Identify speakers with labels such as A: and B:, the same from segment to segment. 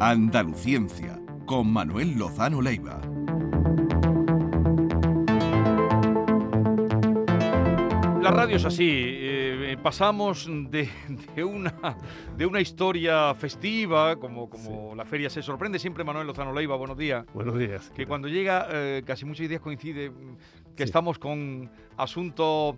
A: Andaluciencia, con Manuel Lozano Leiva.
B: La radio es así, eh, pasamos de, de una, de una historia festiva, como, como la feria se sorprende siempre Manuel Lozano Leiva, buenos días.
C: Buenos días.
B: Que cuando llega, eh, casi muchos días coincide que
C: Sí.
B: estamos con asuntos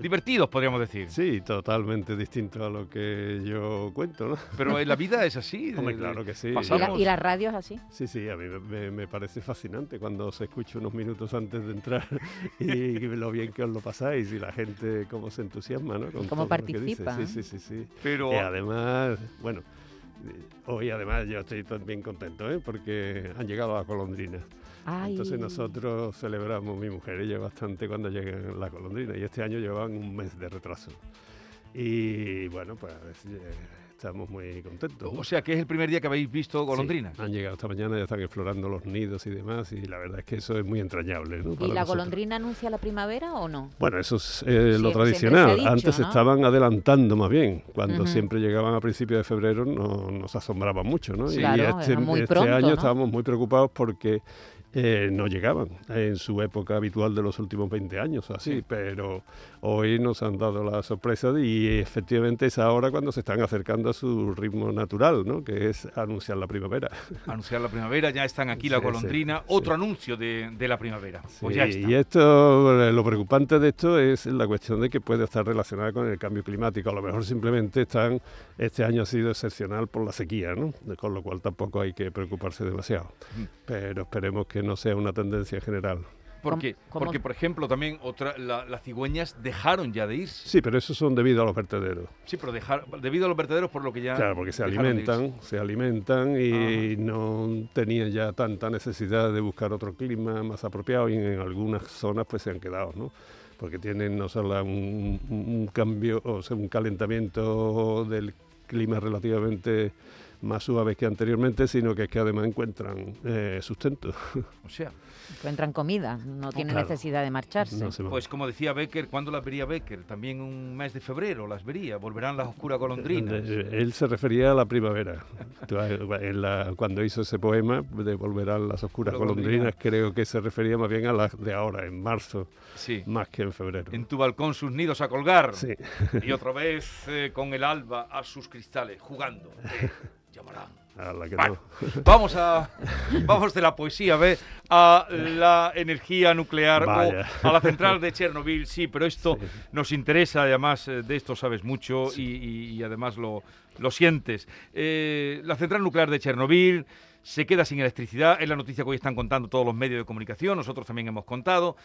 B: divertidos, podríamos decir.
C: Sí, totalmente distinto a lo que yo cuento, ¿no?
B: Pero en la vida es así.
C: Hombre, claro que sí.
D: ¿Y,
B: pasamos-
D: la, y la radio es así?
C: Sí, sí, a mí me- parece fascinante cuando se escucha unos minutos antes de entrar y lo bien que os lo pasáis y la gente cómo se entusiasma, ¿no? Con
D: Cómo participa,
C: Sí,
D: ¿eh?
C: sí, sí, sí.
B: Pero
C: Y además, bueno, eh, hoy además yo estoy también contento, ¿eh? Porque han llegado las golondrinas.
D: Ay,
C: Entonces nosotros celebramos, mi mujer ella bastante cuando llegan las golondrinas y este año llevaban un mes de retraso. Y bueno, pues eh, estamos muy contentos. ¿no?
B: o sea que es el primer día que habéis visto golondrinas.
C: Sí, han llegado esta mañana, ya están explorando los nidos y demás y la verdad es que eso es muy entrañable. ¿no?
D: ¿Y
C: para
D: la
C: nosotros.
D: golondrina anuncia la primavera o no?
C: Bueno, eso es eh, lo tradicional.
D: dicho,
C: Antes
D: ¿no?
C: estaban adelantando más bien. Cuando
D: Ujú.
C: siempre llegaban a principios de febrero no, nos asombraban mucho, ¿no?
B: Sí.
C: Y
D: Claro,
C: este,
D: muy
C: este
D: pronto,
C: año
D: ¿no?
C: estábamos muy preocupados porque eh, no llegaban en su época habitual de los últimos 20 años así,
B: Sí.
C: pero hoy nos han dado la sorpresa y efectivamente es ahora cuando se están acercando a su ritmo natural, ¿no? Que es anunciar la primavera.
B: Anunciar la primavera, ya están aquí la
C: Sí,
B: golondrina.
C: sí.
B: Otro anuncio de, de la primavera. Pues
C: Sí,
B: ya está.
C: y esto, eh, lo preocupante de esto es la cuestión de que puede estar relacionada con el cambio climático. A lo mejor simplemente están, este año ha sido excepcional por la sequía, ¿no? Con lo cual tampoco hay que preocuparse demasiado.
B: Mm.
C: Pero esperemos que no sea una tendencia general.
B: Porque,
D: ¿Cómo- cómo-
B: porque por ejemplo, también otra, la- las cigüeñas dejaron ya de irse.
C: Sí, pero eso son debido a los vertederos.
B: Sí, pero dejar, debido a los vertederos, por lo que ya.
C: Claro, porque se alimentan, se alimentan y no tenían ya tanta necesidad de buscar otro clima más apropiado y en algunas zonas pues se han quedado, ¿no? Porque tienen no solo un, un- un cambio, o sea, un calentamiento del clima relativamente más suave que anteriormente, sino que es que además encuentran eh, sustento.
B: O sea,
D: Encuentran comida, no tienen
C: claro.
D: necesidad de marcharse.
C: No
B: pues como decía Becker, ¿cuándo las vería Becker? También un mes de febrero las vería. Volverán las oscuras golondrinas.
C: Eh, Él se refería a la primavera. Eh, en la- cuando hizo ese poema de Volverán las oscuras
B: Golondrinas.
C: creo que se refería más bien a las de ahora, en marzo,
B: Sí.
C: más que en febrero.
B: En tu balcón sus nidos a colgar.
C: Sí.
B: Y otra vez eh, con el alba a sus cristales, jugando. Te llamarán.
C: A la que
B: Bueno,
C: no.
B: vamos a vamos de la poesía, ¿ve? A la energía nuclear
C: Vaya.
B: o a la central de Chernobyl, sí, pero esto
C: Sí.
B: nos interesa, además eh, de esto sabes mucho y, y- y además lo, lo sientes. Eh, la central nuclear de Chernobyl se queda sin electricidad, es la noticia que hoy están contando todos los medios de comunicación, nosotros también hemos contado,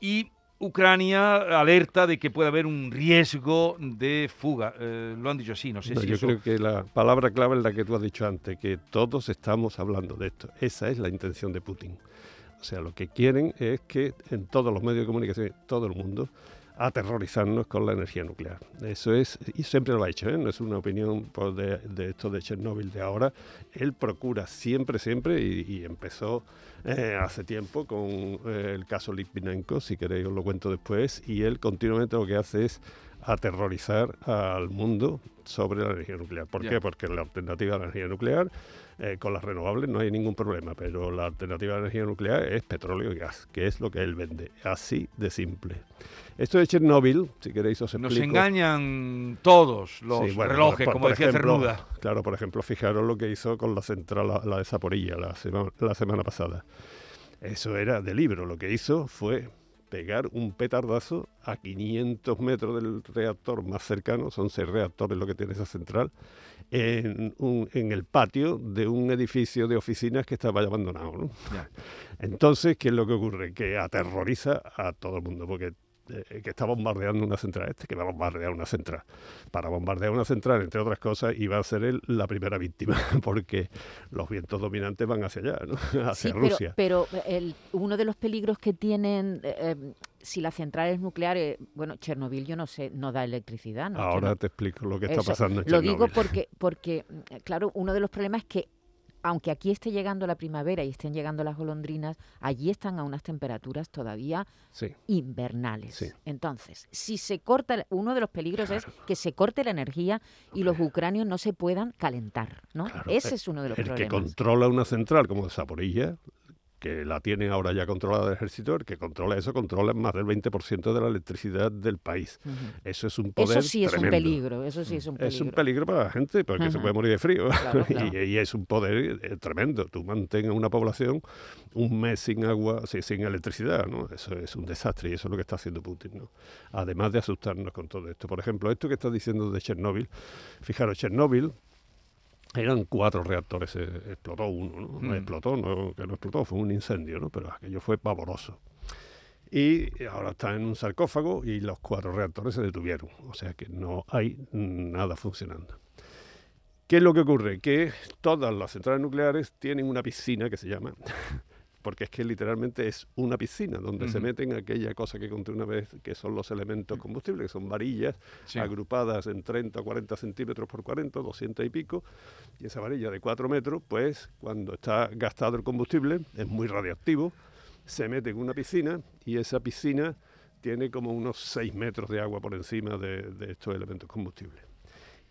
B: y Ucrania alerta de que puede haber un riesgo de fuga. Eh, lo han dicho así, no sé
C: No,
B: si
C: yo
B: eso...
C: creo que la palabra clave es la que tú has dicho antes, que todos estamos hablando de esto. Esa es la intención de Putin. O sea, lo que quieren es que en todos los medios de comunicación, todo el mundo, aterrorizarnos con la energía nuclear. Eso es, y siempre lo ha hecho, ¿eh? no es una opinión pues, de, de esto de Chernóbil de ahora. Él procura siempre, siempre, y, y empezó eh, hace tiempo con eh, el caso Litvinenko, si queréis os lo cuento después, y él continuamente lo que hace es aterrorizar al mundo sobre la energía nuclear. ¿Por qué? Porque la alternativa a la energía nuclear, eh, con las renovables no hay ningún problema, pero la alternativa a la energía nuclear es petróleo y gas, que es lo que él vende. Así de simple. Esto de Chernóbil, si queréis os
B: Nos
C: explico.
B: engañan todos los
C: Sí, bueno,
B: relojes,
C: por-
B: como
C: por
B: decía
C: ejemplo,
B: Cernuda.
C: Claro, por ejemplo, fijaros lo que hizo con la central, la, la de Zaporilla, la, sema- la semana pasada. Eso era de libro. Lo que hizo fue pegar un petardazo a 500 metros del reactor más cercano, son seis reactores lo que tiene esa central, en, un- en el patio de un edificio de oficinas que estaba abandonado. ¿no? Entonces, ¿qué es lo que ocurre? Que aterroriza a todo el mundo, porque eh, que está bombardeando una central, este que va a bombardear una central. Para bombardear una central, entre otras cosas, iba a ser él la primera víctima, porque los vientos dominantes van hacia allá, ¿no? hacia
D: Sí,
C: Rusia.
D: pero el- uno de los peligros que tienen, eh, eh, si las centrales nucleares, bueno, Chernobyl yo no sé, no da electricidad, ¿no?
C: Ahora te explico lo que está
D: Eso,
C: pasando en
D: Lo digo porque, porque, claro, uno de los problemas es que aunque aquí esté llegando la primavera y estén llegando las golondrinas, allí están a unas temperaturas todavía
C: Sí.
D: invernales.
C: Sí.
D: Entonces, si se corta, uno de los peligros es que se corte la energía y los ucranios no se puedan calentar, ¿no?
C: Claro,
D: Ese
C: el-
D: es uno de los
C: el que
D: problemas.
C: controla una central como Zaporilla, que la tiene ahora ya controlada el ejército, el que controla eso controla más del 20% de la electricidad del país. Eso es un poder
D: Eso sí es un peligro, eso sí es un peligro.
C: Es un peligro para la gente porque se puede morir de frío.
D: Claro, claro.
C: Y, y es un poder eh, tremendo. Tú mantienes una población un mes sin agua, sí, sin electricidad, ¿no? Eso es un desastre y eso es lo que está haciendo Putin, ¿no? Además de asustarnos con todo esto. Por ejemplo, esto que estás diciendo de Chernóbil, fijaros, Chernóbil eran cuatro reactores, eh, explotó uno, ¿no?
B: Mm.
C: Explotó, no, que no explotó, fue un incendio, ¿no? Pero aquello fue pavoroso. Y ahora está en un sarcófago y los cuatro reactores se detuvieron. O sea que no hay nada funcionando. ¿Qué es lo que ocurre? Que todas las centrales nucleares tienen una piscina que se llama, porque es que literalmente es una piscina donde se meten aquella cosa que conté una vez, que son los elementos combustibles, que son varillas
B: Sí.
C: agrupadas en 30 o 40 centímetros por 40, 200 y pico, y esa varilla de 4 metros, pues cuando está gastado el combustible, es muy radiactivo, se mete en una piscina y esa piscina tiene como unos 6 metros de agua por encima de, de estos elementos combustibles.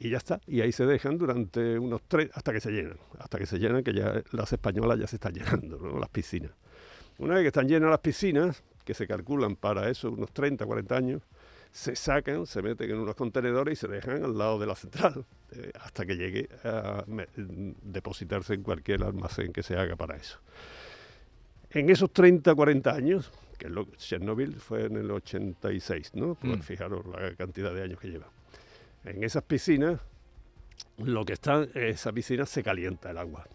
C: Y ya está, y ahí se dejan durante unos tres, hasta que se llenan, hasta que se llenan, que ya las españolas ya se están llenando, ¿no? las piscinas. Una vez que están llenas las piscinas, que se calculan para eso unos 30, 40 años, se sacan, se meten en unos contenedores y se dejan al lado de la central, eh, hasta que llegue a me- depositarse en cualquier almacén que se haga para eso. En esos 30, 40 años, que es lo Chernobyl fue en el 86, ¿no? Pues
B: Mm.
C: fijaros la cantidad de años que lleva. En esas piscinas, lo que está, esa piscina se calienta el agua.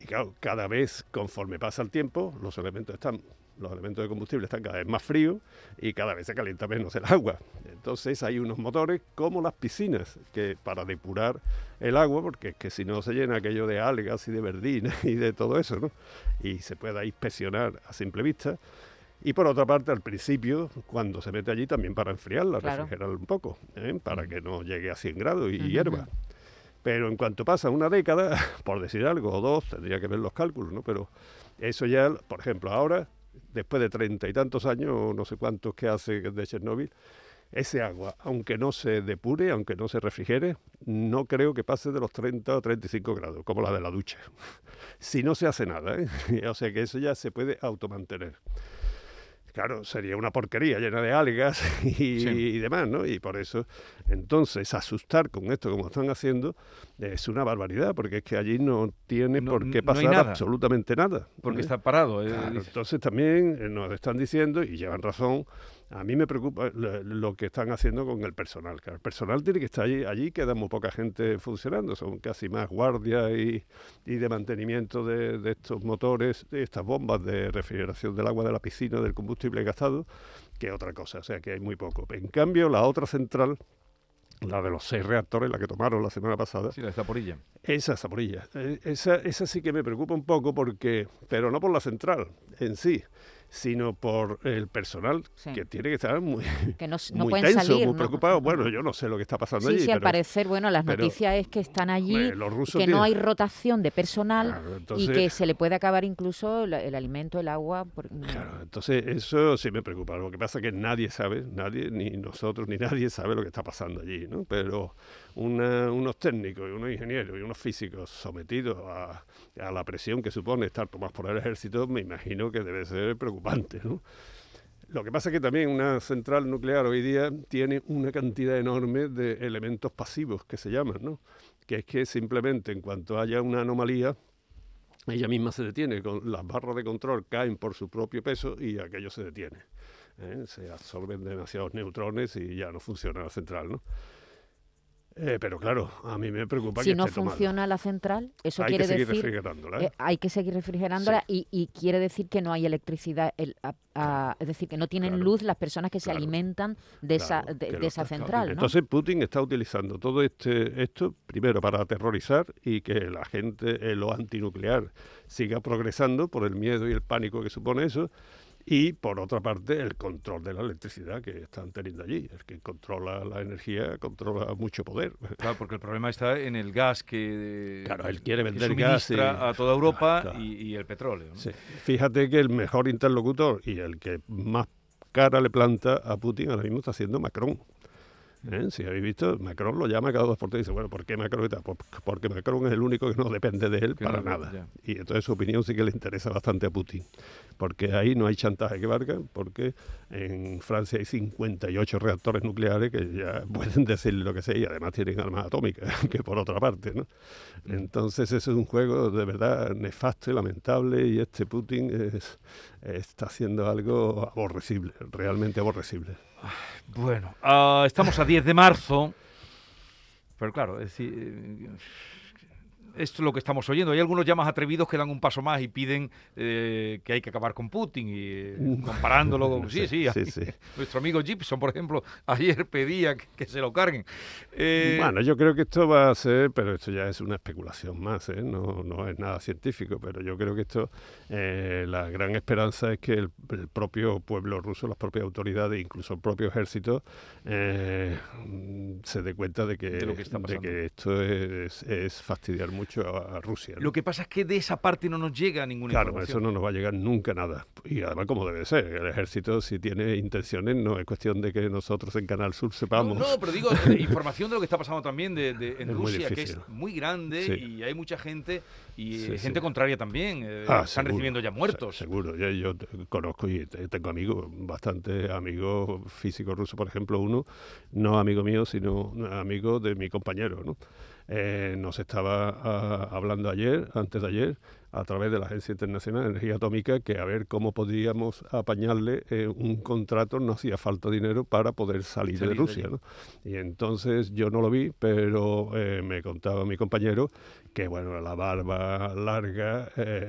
C: Y claro, cada vez conforme pasa el tiempo, los elementos están, los elementos de combustible están cada vez más fríos y cada vez se calienta menos el agua. Entonces hay unos motores como las piscinas que para depurar el agua, porque es que si no se llena aquello de algas y de verdina y de todo eso, ¿no? Y se pueda inspeccionar a simple vista. Y por otra parte, al principio, cuando se mete allí, también para enfriarla,
D: Claro.
C: refrigerarla un poco, ¿eh? para que no llegue a 100 grados y
D: Ujú,
C: hierva.
D: ujú.
C: Pero en cuanto pasa una década, por decir algo, o dos, tendría que ver los cálculos, ¿no? Pero eso ya, por ejemplo, ahora, después de treinta y tantos años, o no sé cuántos que hace de Chernóbil, ese agua, aunque no se depure, aunque no se refrigere, no creo que pase de los 30 o 35 grados, como la de la ducha. si no se hace nada, ¿eh? o sea que eso ya se puede automantener. Claro, sería una porquería llena de algas y,
B: Sí.
C: y demás, ¿no? Y por eso, entonces, asustar con esto como están haciendo es una barbaridad, porque es que allí no tiene
B: No-
C: por qué
B: no
C: pasar
B: nada.
C: absolutamente nada.
B: Porque
C: ¿eh?
B: está parado. eh,
C: Claro, entonces también eh, nos están diciendo, y llevan razón, a mí me preocupa lo, que están haciendo con el personal. El personal tiene que estar allí, allí queda muy poca gente funcionando, son casi más guardias y, y de mantenimiento de, de estos motores, de estas bombas de refrigeración del agua de la piscina, del combustible gastado, que otra cosa, o sea que hay muy poco. En cambio, la otra central, la de los seis reactores, la que tomaron la semana pasada,
B: Sí, la de Zaporilla.
C: esa Zaporilla. Eh, esa, esa sí que me preocupa un poco porque, pero no por la central en sí, sino por el personal
D: Sí.
C: que tiene que estar muy,
D: Que no, s- no
C: muy
D: pueden
C: tenso,
D: salir.
C: muy
D: ¿no?
C: preocupado. Bueno, yo no sé lo que está pasando
D: Sí,
C: allí.
D: sí, al
C: pero,
D: parecer, bueno, las
C: pero,
D: noticias es que están allí,
C: hombre, los rusos
D: que no hay rotación de personal
C: Claro,
D: y que se le puede acabar incluso el, el alimento, el agua. por-
C: Claro, entonces eso sí me preocupa. Lo que pasa es que nadie sabe, nadie, ni nosotros ni nadie sabe lo que está pasando allí, ¿no? Pero una- unos técnicos y unos ingenieros y unos físicos sometidos a, a la presión que supone estar tomados por el ejército, me imagino que debe ser preocupante, ¿no? Lo que pasa es que también una central nuclear hoy día tiene una cantidad enorme de elementos pasivos que se llaman, ¿no? Que es que simplemente en cuanto haya una anomalía, ella misma se detiene, con las barras de control caen por su propio peso y aquello se detiene. ¿eh? Se absorben demasiados neutrones y ya no funciona la central, ¿no? Eh, pero claro, a mí me preocupa
D: si
C: que
D: no
C: esté tomada.
D: funciona la central, eso
C: Hay
D: quiere
C: que seguir
D: decir
C: refrigerándola.
D: eh,
C: ¿eh?
D: hay que seguir refrigerándola y, y quiere decir que no hay electricidad, el- a- a- es decir, que no tienen
C: Claro,
D: luz las personas que se alimentan de esa, de, de esa central. ¿no?
C: Entonces Putin está utilizando todo este esto primero para aterrorizar y que la gente, eh, lo antinuclear, siga progresando por el miedo y el pánico que supone eso. Y por otra parte el control de la electricidad que están teniendo allí. El que controla la energía controla mucho poder.
B: Claro, porque el problema está en el gas que,
C: claro, él quiere
B: que
C: vender gas y-
B: a toda Europa
C: Claro, claro.
B: Y, y el petróleo. ¿no?
C: Sí. Fíjate que el mejor interlocutor y el que más cara le planta a Putin ahora mismo está siendo Macron. ¿Eh? Si habéis visto, Macron lo llama cada dos por tres y dice, bueno, ¿por qué Macron? tal? Por- Porque Macron es el único que no depende de él
B: Que
C: para
B: no,
C: nada.
B: ya.
C: Y entonces su opinión sí que le interesa bastante a Putin. Porque ahí no hay chantaje que valga, porque en Francia hay 58 reactores nucleares que ya pueden decir lo que sea y además tienen armas atómicas, que por otra parte, ¿no? Entonces eso es un juego de verdad nefasto y lamentable y este Putin es- está haciendo algo aborrecible, realmente aborrecible.
B: Bueno, ah, estamos a 10 de marzo, pero claro, es eh, esto es lo que estamos oyendo. Hay algunos ya más atrevidos que dan un paso más y piden eh, que hay que acabar con Putin y eh, comparándolo con... Sí, sí,
C: Sí, sí.
B: Nuestro amigo Gibson, por ejemplo, ayer pedía que, que se lo carguen. Eh,
C: Bueno, yo creo que esto va a ser, pero esto ya es una especulación más, ¿eh? no, no es nada científico, pero yo creo que esto, eh, la gran esperanza es que el, el propio pueblo ruso, las propias autoridades, incluso el propio ejército, se dé cuenta de que,
B: De lo que está
C: de que esto es, es fastidiar mucho a, a Rusia. ¿no?
B: Lo que pasa es que de esa parte no nos llega ninguna
C: Claro,
B: información.
C: eso no nos va a llegar nunca nada. Y además, como debe ser, el ejército, si tiene intenciones, no es cuestión de que nosotros en Canal Sur sepamos.
B: No, no, pero digo, información de lo que está pasando también de, de- en
C: Es
B: Rusia, que es muy grande
C: Sí.
B: y hay mucha gente y
C: Sí,
B: eh, gente
C: sí.
B: contraria también. eh,
C: Ah,
B: están
C: seguro,
B: recibiendo ya muertos.
C: Seguro, yo, yo conozco y te- tengo amigos, bastante amigos físicos rusos, por ejemplo, uno, no amigo mío, sino amigo de mi compañero, ¿no? Eh, nos estaba ah, hablando ayer, antes de ayer, a través de la Agencia Internacional de Energía Atómica, que a ver cómo podíamos apañarle eh, un contrato, no hacía falta dinero para poder salir,
B: Salir
C: de Rusia. ¿no? Y entonces yo no lo vi, pero eh, me contaba mi compañero que, bueno, la barba larga,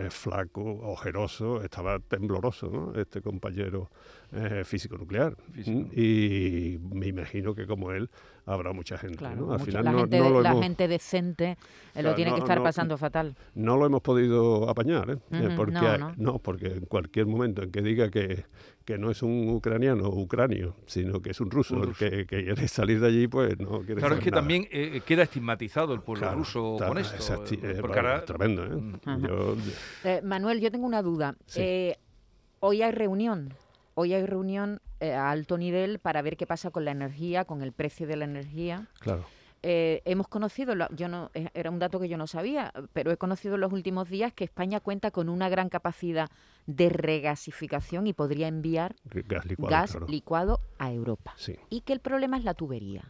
C: flaco, ojeroso, estaba tembloroso, ¿no? Este compañero eh, físico nuclear.
B: Físico.
C: Mm, Y me imagino que como él habrá mucha gente,
D: Claro,
C: ¿no? Al
D: mucha-
C: final
D: la,
C: no,
D: gente,
C: no
D: de-
C: lo
D: la
C: hemos,
D: gente decente eh,
C: Claro,
D: lo tiene que estar
C: no,
D: pasando fatal.
C: no lo hemos podido apañar, ¿eh? Eh, porque,
D: no,
C: hay-
D: no.
C: porque en cualquier momento en que diga que, que no es un ucraniano o ucranio, sino que es un ruso,
B: Un ruso.
C: que, que quiere salir de allí, pues no quiere
B: Claro, es que
C: nada.
B: también eh, queda estigmatizado el pueblo
C: Claro,
B: ruso
C: está-
B: con esto.
C: exacti-
B: porque
C: vamos,
B: ahora-
C: tremendo, ¿eh?
B: Mm.
C: Yo-
D: Eh, Manuel, yo tengo una duda.
C: Sí.
D: Eh, hoy hay reunión. Hoy hay reunión eh, a alto nivel para ver qué pasa con la energía, con el precio de la energía.
C: claro.
D: Eh, hemos conocido, yo no, eh, era un dato que yo no sabía, pero he conocido en los últimos días que España cuenta con una gran capacidad de regasificación y podría enviar
C: Gas licuado,
D: gas
C: claro.
D: licuado a Europa.
C: Sí.
D: Y que el problema es la tubería.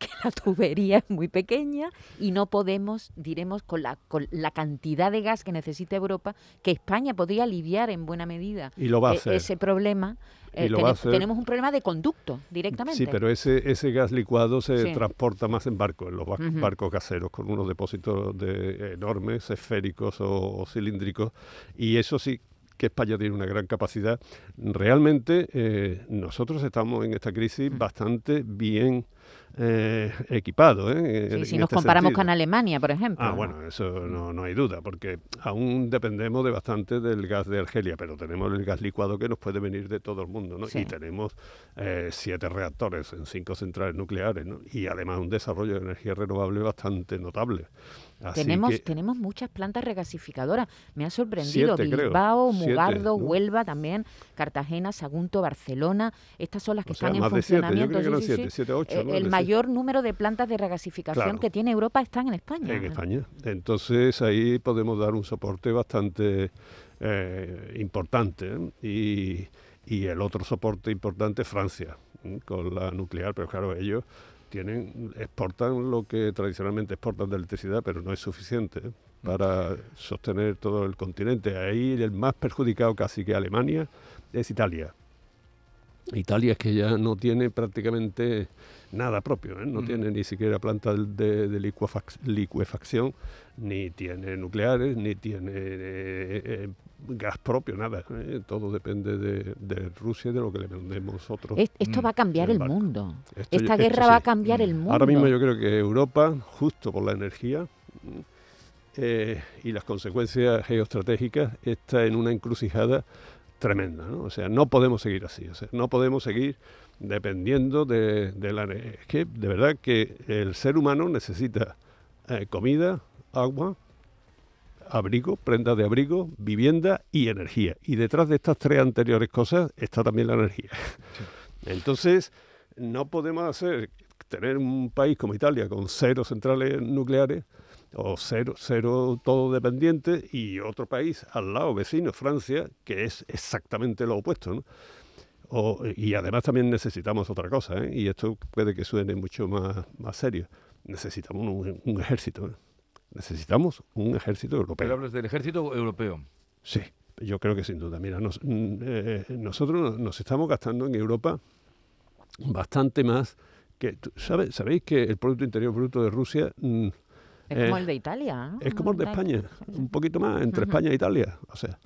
D: Que la tubería es muy pequeña y no podemos, diremos, con la, con la cantidad de gas que necesita Europa, que España podría aliviar en buena medida
C: Y lo va a hacer.
D: ese problema. Eh. Tenemos un problema de conducto directamente.
C: Sí, pero ese, ese gas licuado se
D: Sí.
C: transporta más en barcos, en los ba- barcos caseros, con unos depósitos de, enormes, esféricos o, o cilíndricos. Y eso sí que España tiene una gran capacidad. Realmente eh, nosotros estamos en esta crisis bastante bien eh, equipados. ¿eh?
D: Sí, si nos
C: este
D: comparamos
C: sentido.
D: con Alemania, por ejemplo.
C: Ah,
D: ¿no?
C: bueno, eso no, no hay duda, porque aún dependemos de bastante del gas de Argelia, pero tenemos el gas licuado que nos puede venir de todo el mundo, ¿no?
D: Sí.
C: Y tenemos eh, siete reactores en cinco centrales nucleares, ¿no? Y además un desarrollo de energía renovable bastante notable. Así
D: Tenemos,
C: que,
D: tenemos muchas plantas regasificadoras. Me ha sorprendido.
C: Siete, creo.
D: Bilbao,
C: Siete,
D: Mugardo,
C: ¿no?
D: Huelva también, Cartagena, Sagunto, Barcelona. Estas son las que
C: o sea,
D: están en funcionamiento.
C: creo
D: el mayor número de plantas de regasificación
C: Claro.
D: que tiene Europa están en España.
C: En España. Entonces ahí podemos dar un soporte bastante eh, importante. ¿eh? Y, y el otro soporte importante es Francia, ¿eh? con la nuclear, pero claro, ellos tienen exportan lo que tradicionalmente exportan de electricidad, pero no es suficiente para sostener todo el continente. Ahí el más perjudicado casi que Alemania es Italia. Italia es que ya no tiene prácticamente nada propio, ¿eh? no
B: Mm.
C: tiene ni siquiera planta de, de licuefac- licuefacción, ni tiene nucleares, ni tiene eh, eh, gas propio, nada. ¿eh? Todo depende de, de Rusia y de lo que le vendemos nosotros.
D: Es- esto
B: Mm,
D: va a cambiar
C: el
D: mundo.
C: Esto-
D: Esta
C: esto
D: guerra va a cambiar el mundo.
C: Ahora mismo yo creo que Europa, justo por la energía eh, y las consecuencias geoestratégicas, está en una encrucijada tremenda, ¿no? O sea, no podemos seguir así, o sea, no podemos seguir dependiendo de, de la... Es que de verdad que el ser humano necesita eh, comida, agua, abrigo, prenda de abrigo, vivienda y energía. Y detrás de estas tres anteriores cosas está también la energía. Entonces, no podemos hacer tener un país como Italia con cero centrales nucleares o cero, cero todo dependiente y otro país al lado vecino, Francia, que es exactamente lo opuesto. ¿no? O, y además también necesitamos otra cosa, ¿eh? y esto puede que suene mucho más, más serio. Necesitamos un, un ejército. ¿eh? Necesitamos un ejército europeo.
B: Pero hablas del ejército europeo.
C: Sí, yo creo que sin duda. Mira, nos, eh, nosotros nos estamos gastando en Europa bastante más que... ¿sabe, ¿Sabéis que el Producto Interior Bruto de Rusia... Mm,
D: es como el de Italia.
C: Es como el de España, un poquito más, entre España e Italia. O sea,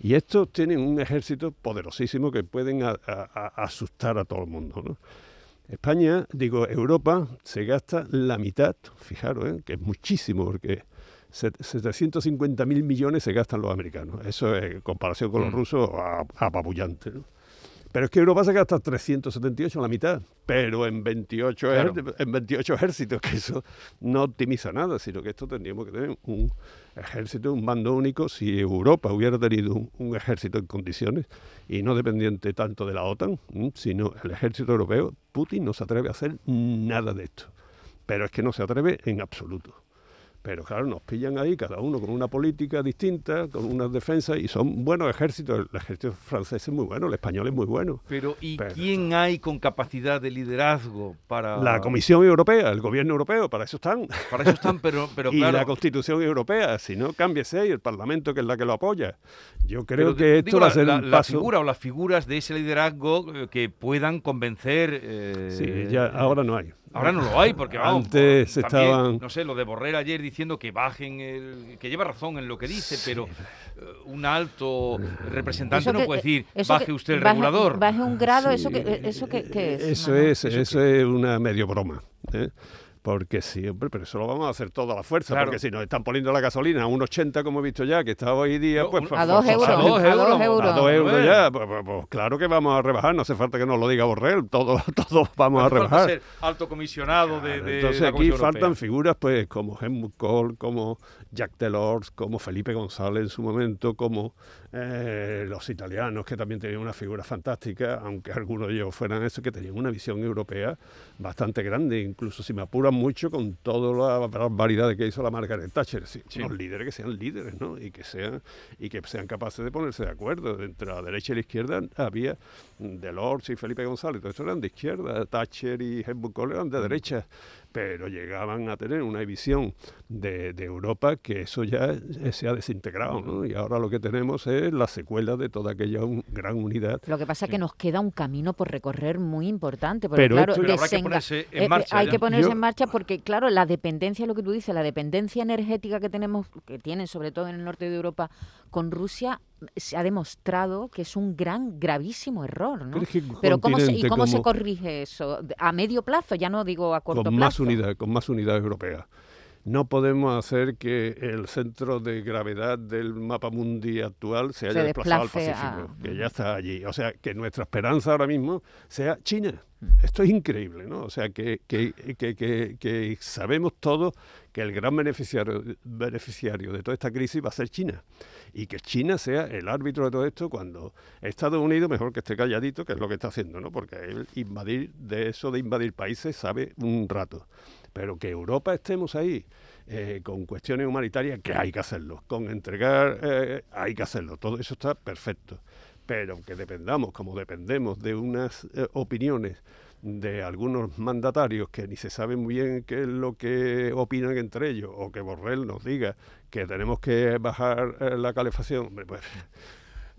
C: y estos tienen un ejército poderosísimo que pueden a, a, a asustar a todo el mundo. ¿no? España, digo, Europa se gasta la mitad, fijaros, ¿eh? que es muchísimo, porque 750 mil millones se gastan los americanos. Eso es, en comparación con los rusos, apabullante. ¿no? Pero es que Europa se gasta 378, la mitad, pero en 28,
B: Claro.
C: en 28 ejércitos, que eso no optimiza nada, sino que esto tendríamos que tener un ejército, un mando único, si Europa hubiera tenido un, un ejército en condiciones y no dependiente tanto de la OTAN, sino el ejército europeo, Putin no se atreve a hacer nada de esto. Pero es que no se atreve en absoluto. Pero claro, nos pillan ahí, cada uno con una política distinta, con unas defensas, y son buenos ejércitos. El ejército francés es muy bueno, el español es muy bueno.
B: Pero ¿y
C: Pero-
B: quién hay con capacidad de liderazgo para...?
C: La Comisión Europea, el gobierno europeo, para eso están.
B: Para eso están, pero, pero
C: y
B: claro...
C: la Constitución Europea, si no, cámbiese, y el Parlamento, que es la que lo apoya. Yo creo
B: pero
C: que esto va a ser
B: la, la figura o las figuras de ese liderazgo eh, que puedan convencer... eh,
C: Sí, ya, ahora no hay.
B: Ahora no lo hay, porque vamos,
C: Antes
B: por- también,
C: estaban-
B: no sé, lo de Borrell ayer diciendo que bajen, el, que lleva razón en lo que dice, pero eh, un alto representante
D: Eso
B: no
D: que-
B: puede decir,
D: eso
B: baje
D: que
B: usted el
D: baje-
B: regulador.
D: Baje un grado,
C: Sí,
D: ¿eso qué eso qué es?
C: Eso es, eso, es una medio broma. ¿eh? Porque sí, hombre, pero eso lo vamos a hacer todo a la fuerza,
B: Claro.
C: porque si nos están poniendo la gasolina a un 80, como he visto ya, que está hoy día, pues... pues,
D: A dos
C: pues,
D: euros.
B: a dos
D: A dos
B: euros,
D: euros.
C: A dos euros
B: Bueno.
C: ya, pues, pues- pues claro que vamos a rebajar, no hace falta que nos lo diga Borrell, todos todos vamos
B: No
C: a rebajar.
B: ser alto comisionado de,
C: Claro,
B: de
C: Entonces
B: la
C: aquí faltan
B: Europea.
C: figuras pues como Helmut Kohl, como Jack Delors, como Felipe González en su momento, como eh, los italianos que también tenían una figura fantástica, aunque algunos de ellos fueran eso, que tenían una visión europea bastante grande, incluso si me mucho con toda la barbaridad que hizo la Margaret Thatcher. Sí,
B: Sí.
C: Los líderes que sean líderes, ¿no? Y que sean y que sean capaces de ponerse de acuerdo. Entre la derecha y la izquierda había Delors y Felipe González, todos eran de izquierda, Thatcher y Helmut Kohl eran de derecha, pero llegaban a tener una visión de, de Europa que eso ya eh, se ha desintegrado, ¿no? Y ahora lo que tenemos es la secuela de toda aquella un- gran unidad.
D: Lo que pasa es que nos queda un camino por recorrer muy importante. Porque,
C: Pero
D: claro,
B: Pero que ponerse en
D: eh, eh,
B: marcha
D: hay
B: ya.
D: que ponerse
C: Yo-
D: en marcha porque, claro, la dependencia, lo que tú dices, la dependencia energética que tenemos, que tienen sobre todo en el norte de Europa con Rusia, se ha demostrado que es un gran, gravísimo error, ¿no?
C: Pero
D: ¿cómo se, ¿y cómo se corrige eso? A medio plazo, ya no digo a corto
C: con
D: plazo.
C: más unidad, con más unidad europea. No podemos hacer que el centro de gravedad del mapa mundi actual se haya
D: Se
C: desplazado al Pacífico,
D: a-
C: que ya está allí. O sea, que nuestra esperanza ahora mismo sea China. Esto es increíble, ¿no? O sea, que, que, que, que- que sabemos todos que el gran beneficiario, beneficiario de toda esta crisis va a ser China. Y que China sea el árbitro de todo esto cuando Estados Unidos, mejor que esté calladito, que es lo que está haciendo, ¿no? Porque él invadir, de eso de invadir países sabe un rato. Pero que Europa estemos ahí eh, con cuestiones humanitarias, que hay que hacerlo. Con entregar, eh, hay que hacerlo. Todo eso está perfecto. Pero que dependamos, como dependemos de unas eh, opiniones de algunos mandatarios que ni se sabe muy bien qué es lo que opinan entre ellos, o que Borrell nos diga que tenemos que bajar eh, la calefacción, pues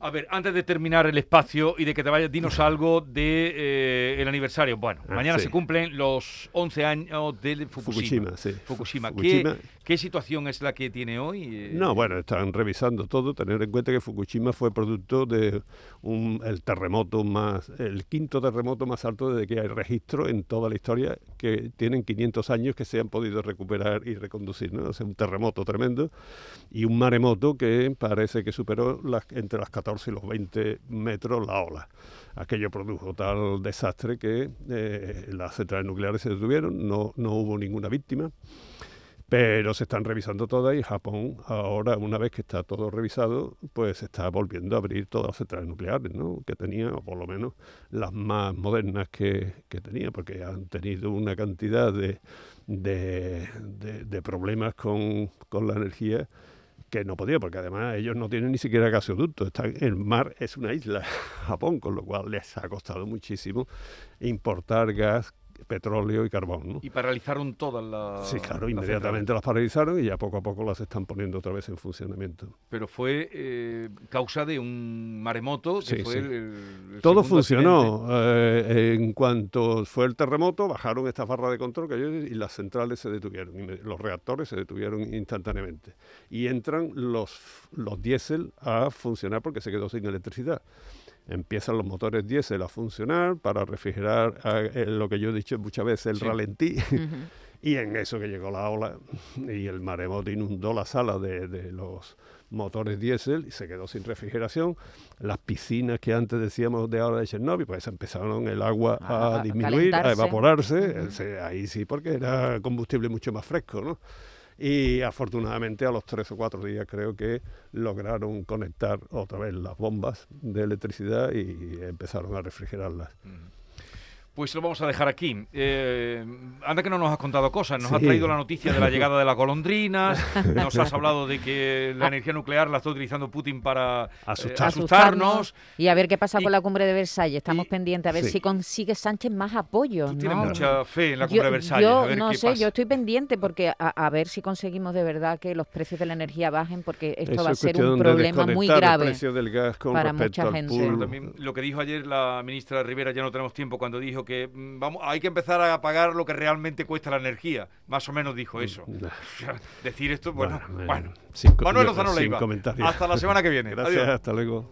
B: A ver, antes de terminar el espacio y de que te vayas, dinos algo de eh, el aniversario. Bueno,
C: Ah,
B: mañana
C: sí.
B: se cumplen los 11 años del Fukushima.
C: Fukushima, sí.
B: Fukushima.
C: Fukushima.
B: ¿Qué, ¿Qué situación es la que tiene hoy?
C: No, bueno, están revisando todo. Tener en cuenta que Fukushima fue producto de un, el terremoto más, el quinto terremoto más alto desde que hay registro en toda la historia, que tienen 500 años que se han podido recuperar y reconducir. ¿no? O sea, un terremoto tremendo y un maremoto que parece que superó las, entre las 14 y los 20 metros la ola. Aquello produjo tal desastre que eh, las centrales nucleares se detuvieron, no, no hubo ninguna víctima pero se están revisando todas y Japón ahora, una vez que está todo revisado, pues está volviendo a abrir todas las centrales nucleares ¿no? que tenía, o por lo menos las más modernas que, que tenía, porque han tenido una cantidad de, de, de, problemas con, con la energía que no podía, porque además ellos no tienen ni siquiera gasoducto, están, el mar es una isla, Japón, con lo cual les ha costado muchísimo importar gas petróleo y carbón. ¿no?
B: Y paralizaron todas las.
C: Sí, claro, inmediatamente
B: centrales.
C: las paralizaron y ya poco a poco las están poniendo otra vez en funcionamiento.
B: Pero fue eh, causa de un maremoto que
C: Sí,
B: fue
C: sí.
B: el, el
C: Todo funcionó. eh, en cuanto fue el terremoto, bajaron estas barras de control que y las centrales se detuvieron. y los reactores se detuvieron instantáneamente. Y entran los, los diésel a funcionar porque se quedó sin electricidad. Empiezan los motores diésel a funcionar para refrigerar eh, lo que yo he dicho muchas veces, el
B: Sí.
C: ralentí.
D: Ujú.
C: Y en eso que llegó la ola y el maremoto inundó la sala de, de los motores diésel y se quedó sin refrigeración. Las piscinas que antes decíamos de ahora de Chernóbil, pues empezaron el agua
D: A-
C: a,
D: a
C: disminuir, a evaporarse.
D: Ujú.
C: Se- ahí sí, porque era combustible mucho más fresco, ¿no? Y afortunadamente a los tres o cuatro días creo que lograron conectar otra vez las bombas de electricidad y empezaron a refrigerarlas.
B: Pues lo vamos a dejar aquí. Eh, anda que no nos has contado cosas. Nos
C: Sí.
B: has traído la noticia de la llegada de las golondrinas. nos has hablado de que la energía nuclear la está utilizando Putin para eh,
C: Asustar.
B: asustarnos.
D: Y a ver qué pasa
B: Y-
D: con la cumbre de Versalles. Estamos
B: y-
D: pendientes a ver
C: Sí.
D: si consigue Sánchez más apoyo.
B: Tú tienes
D: ¿no?
B: mucha fe en la
D: Yo-
B: cumbre de Versalles.
D: Yo,
B: a ver
D: no
B: qué
D: sé,
B: pasa.
D: yo estoy pendiente porque a, a ver si conseguimos de verdad que los precios de la energía bajen porque esto
C: Eso
D: va a ser un problema muy grave.
C: El precio del gas con
D: para mucha gente.
B: también lo que dijo ayer la ministra Rivera, ya no tenemos tiempo, cuando dijo que mm, vamos, hay que empezar a pagar lo que realmente cuesta la energía. Más o menos dijo eso.
C: Nah.
B: Decir esto, bueno,
C: Bueno,
B: bueno.
C: sin co-
B: Manuel Lozano
C: sin
B: Leiva. Hasta la semana que viene.
C: Gracias,
B: Adiós.
C: hasta luego.